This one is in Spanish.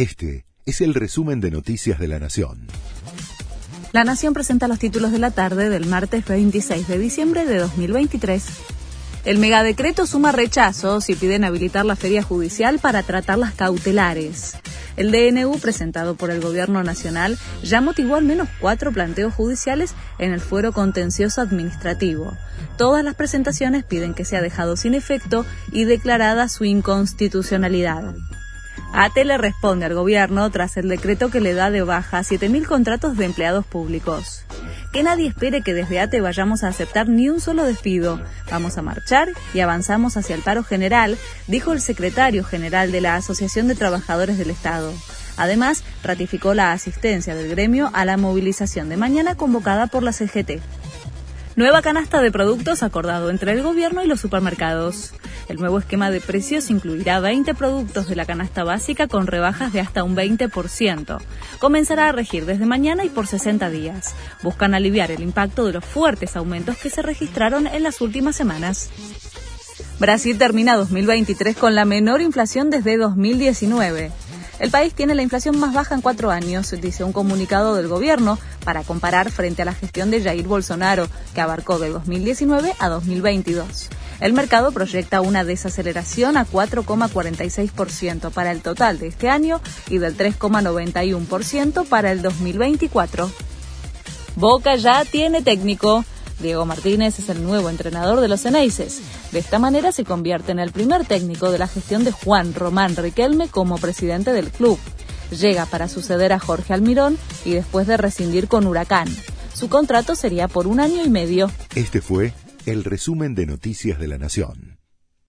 Este es el resumen de Noticias de la Nación. La Nación presenta los títulos de la tarde del martes 26 de diciembre de 2023. El megadecreto suma rechazos y piden habilitar la feria judicial para tratar las cautelares. El DNU, presentado por el Gobierno Nacional, ya motivó al menos cuatro planteos judiciales en el fuero contencioso administrativo. Todas las presentaciones piden que sea dejado sin efecto y declarada su inconstitucionalidad. ATE le responde al gobierno tras el decreto que le da de baja 7.000 contratos de empleados públicos. Que nadie espere que desde ATE vayamos a aceptar ni un solo despido. Vamos a marchar y avanzamos hacia el paro general, dijo el secretario general de la Asociación de Trabajadores del Estado. Además, ratificó la asistencia del gremio a la movilización de mañana convocada por la CGT. Nueva canasta de productos acordado entre el gobierno y los supermercados. El nuevo esquema de precios incluirá 20 productos de la canasta básica con rebajas de hasta un 20%. Comenzará a regir desde mañana y por 60 días. Buscan aliviar el impacto de los fuertes aumentos que se registraron en las últimas semanas. Brasil termina 2023 con la menor inflación desde 2019. El país tiene la inflación más baja en cuatro años, dice un comunicado del gobierno, para comparar frente a la gestión de Jair Bolsonaro, que abarcó de 2019 a 2022. El mercado proyecta una desaceleración a 4,46% para el total de este año y del 3,91% para el 2024. Boca ya tiene técnico. Diego Martínez es el nuevo entrenador de los Eneises. De esta manera se convierte en el primer técnico de la gestión de Juan Román Riquelme como presidente del club. Llega para suceder a Jorge Almirón y después de rescindir con Huracán. Su contrato sería por un año y medio. Este fue el resumen de Noticias de la Nación.